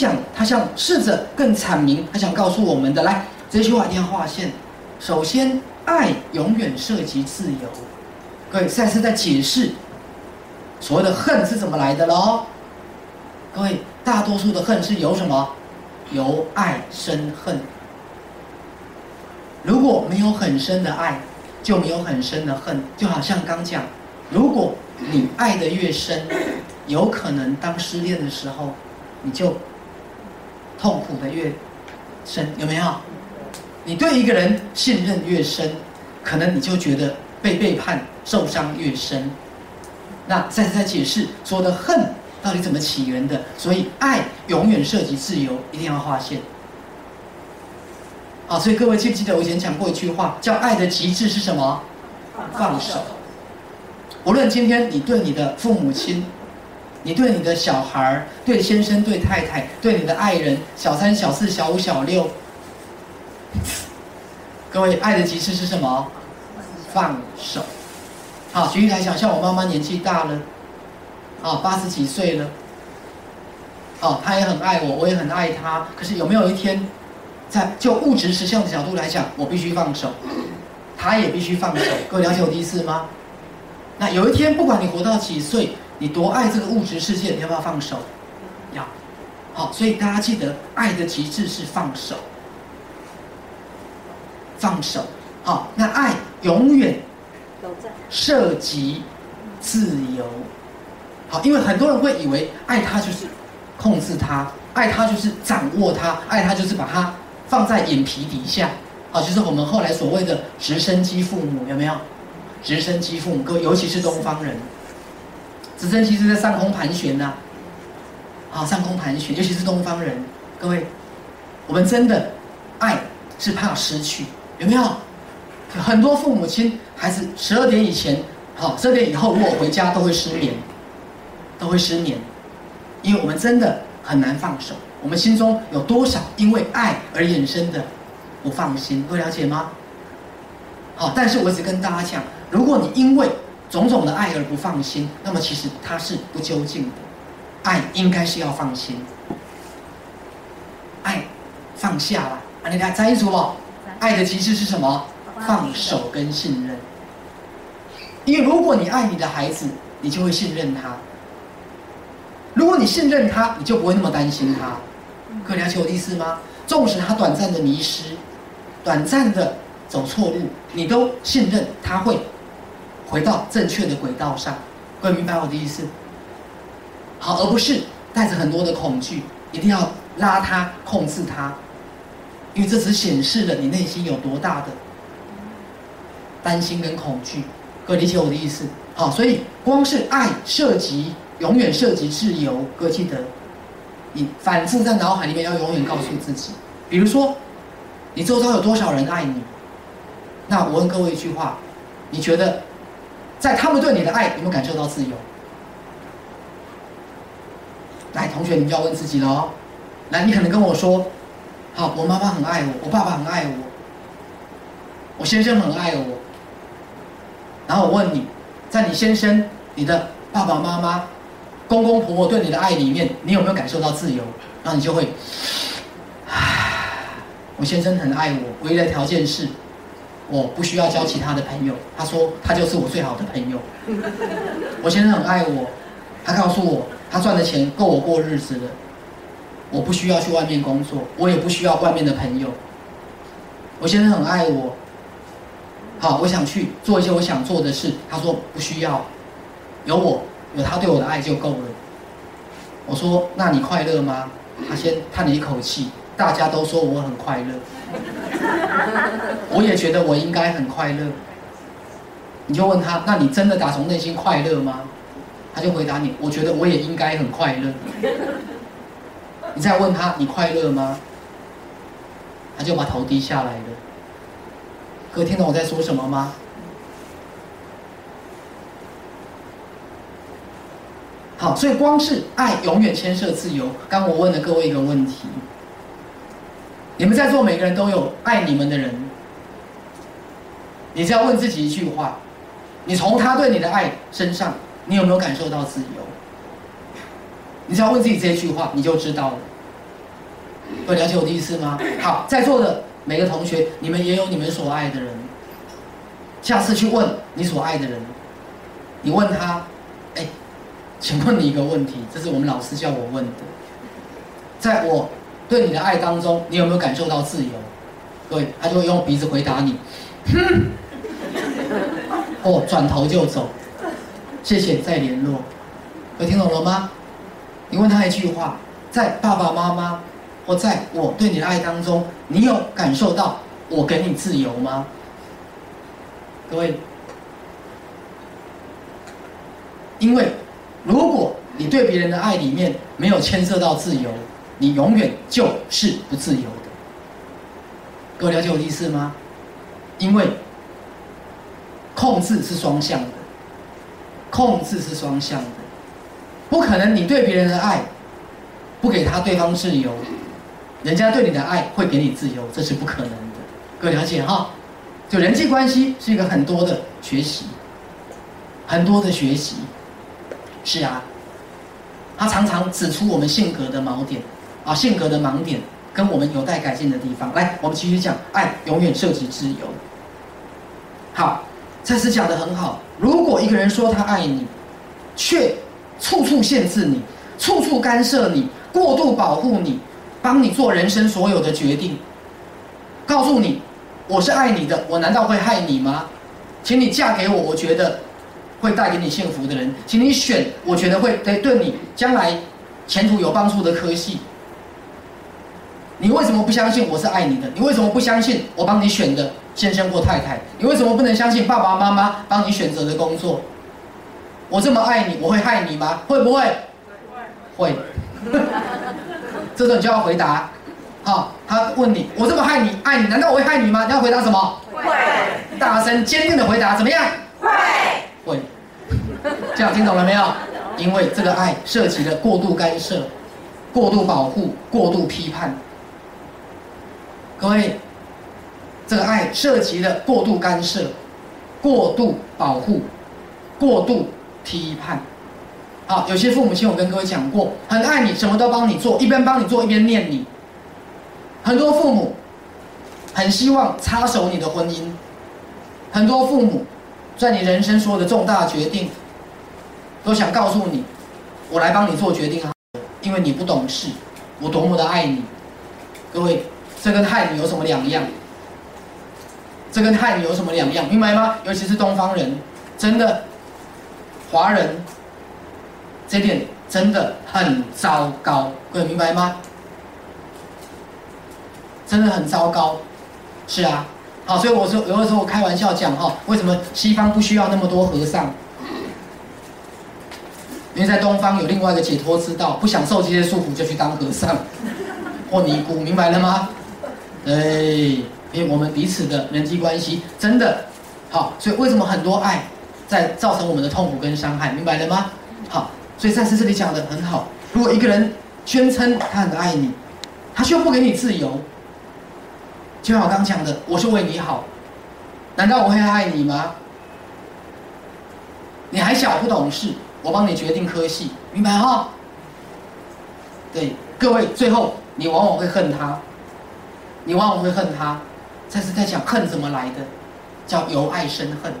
讲，他想试着更阐明，他想告诉我们的，来，这句话一定要划线。首先，爱永远涉及自由。各位，现在是在解释所谓的恨是怎么来的喽。各位，大多数的恨是由什么？由爱生恨。如果没有很深的爱，就没有很深的恨。就好像刚讲，如果你爱的越深，有可能当失恋的时候，你就痛苦的越深，有没有？你对一个人信任越深，可能你就觉得被背叛、受伤越深。那再次再解释说的恨到底怎么起源的？所以爱永远涉及自由，一定要划线。啊，所以各位记不记得我以前讲过一句话，叫爱的极致是什么？放手。无论今天你对你的父母亲，你对你的小孩儿，对先生、对太太，对你的爱人，小三、小四、小五、小六，各位爱的极致是什么？放手。好，举例来讲，像我妈妈年纪大了，啊，八十几岁了，哦，她也很爱我，我也很爱她。可是有没有一天？在就物质实相的角度来讲，我必须放手，她也必须放手。各位了解我的意思吗？那有一天，不管你活到几岁，你多爱这个物质世界，你要不要放手？要。好，所以大家记得，爱的极致是放手，放手。好，那爱永远涉及自由。好，因为很多人会以为爱他就是控制他，爱他就是掌握他，爱他就是把他。放在眼皮底下，好，就是我们后来所谓的直升机父母，有没有？直升机父母，各，尤其是东方人，直升机是在上空盘旋呐，啊，上空盘旋，尤其是东方人，各位，我们真的爱是怕失去，有没有？很多父母亲孩子十二点以前，好，十二点以后如果回家都会失眠，都会失眠，因为我们真的很难放手。我们心中有多少因为爱而衍生的不放心？会了解吗？好，但是我只跟大家讲，如果你因为种种的爱而不放心，那么其实它是不究竟的。爱应该是要放心，爱放下了。啊，你来摘一组哦。爱的极致是什么？放手跟信任。因为如果你爱你的孩子，你就会信任他。如果你信任他，你就不会那么担心他。可了解我的意思吗？纵使他短暂的迷失，短暂的走错路，你都信任他会回到正确的轨道上。各位明白我的意思？好，而不是带着很多的恐惧，一定要拉他、控制他，因为这只显示了你内心有多大的担心跟恐惧。各位理解我的意思？好，所以光是爱涉及，永远涉及自由。各位记得。你反复在脑海里面要永远告诉自己，比如说，你周遭有多少人爱你？那我问各位一句话，你觉得，在他们对你的爱，有没有感受到自由？来，同学，你就要问自己了哦。来，你可能跟我说，好，我妈妈很爱我，我爸爸很爱我，我先生很爱我。然后我问你，在你先生、你的爸爸妈妈。公公婆婆对你的爱里面，你有没有感受到自由？然后你就会，唉，我先生很爱我，唯一的条件是，我不需要交其他的朋友。他说他就是我最好的朋友。我先生很爱我，他告诉我他赚的钱够我过日子了，我不需要去外面工作，我也不需要外面的朋友。我先生很爱我，好，我想去做一些我想做的事。他说不需要，有我。有他对我的爱就够了。我说：“那你快乐吗？”他先叹了一口气。大家都说我很快乐，我也觉得我应该很快乐。你就问他：“那你真的打从内心快乐吗？”他就回答你：“我觉得我也应该很快乐。”你再问他：“你快乐吗？”他就把头低下来了。哥听懂我在说什么吗？好，所以光是爱永远牵涉自由。刚我问了各位一个问题：你们在座每个人都有爱你们的人，你只要问自己一句话：你从他对你的爱身上，你有没有感受到自由？你只要问自己这一句话，你就知道了。会了解我的意思吗？好，在座的每个同学，你们也有你们所爱的人。下次去问你所爱的人，你问他，哎，请问你一个问题，这是我们老师叫我问的，在我对你的爱当中，你有没有感受到自由？对，他就会用鼻子回答你，哼，哦，转头就走，谢谢，再联络。有听懂了吗？你问他一句话，在爸爸妈妈或在我对你的爱当中，你有感受到我给你自由吗？各位，因为如果你对别人的爱里面没有牵涉到自由，你永远就是不自由的。各位了解我的意思吗？因为控制是双向的，控制是双向的，不可能你对别人的爱不给他对方自由，人家对你的爱会给你自由，这是不可能的。各位了解哈？就人际关系是一个很多的学习，很多的学习，是啊，他常常指出我们性格的锚点，啊，性格的盲点跟我们有待改进的地方。来，我们继续讲，爱永远涉及自由。好，这次讲的很好。如果一个人说他爱你，却处处限制你，处处干涉你，过度保护你，帮你做人生所有的决定，告诉你。我是爱你的，我难道会害你吗？请你嫁给我，我觉得会带给你幸福的人，请你选我觉得会对对你将来前途有帮助的科系。你为什么不相信我是爱你的？你为什么不相信我帮你选的先生或太太？你为什么不能相信爸爸妈妈帮你选择的工作？我这么爱你，我会害你吗？会不会？会。这时候你就要回答。好，他问你，我这么害你，爱你，难道我会害你吗？你要回答什么？会。大声坚定的回答，怎么样？会。会。这样听懂了没有？因为这个爱涉及了过度干涉、过度保护、过度批判。各位，这个爱涉及了过度干涉、过度保护、过度批判。好，有些父母亲我跟各位讲过，很爱你，什么都帮你做，一边帮你做一边念你。很多父母很希望插手你的婚姻，很多父母在你人生所有的重大决定，都想告诉你，我来帮你做决定啊，因为你不懂事，我多么的爱你。各位，这跟害你有什么两样？这跟害你有什么两样？明白吗？尤其是东方人，真的，华人，这点真的很糟糕。各位明白吗？真的很糟糕，是啊，好，所以我说有的时候我开玩笑讲哈，为什么西方不需要那么多和尚？因为在东方有另外一个解脱之道，不想受这些束缚就去当和尚或尼姑，明白了吗？哎，因为我们彼此的人际关系真的好，所以为什么很多爱在造成我们的痛苦跟伤害，明白了吗？好，所以赛斯这里讲的很好，如果一个人宣称他很爱你，他却不给你自由。就像我刚讲的，我是为你好，难道我会害你吗？你还小不懂事，我帮你决定科系，明白哈？对，各位，最后你往往会恨他，你往往会恨他，但是在讲恨怎么来的，叫由爱生恨。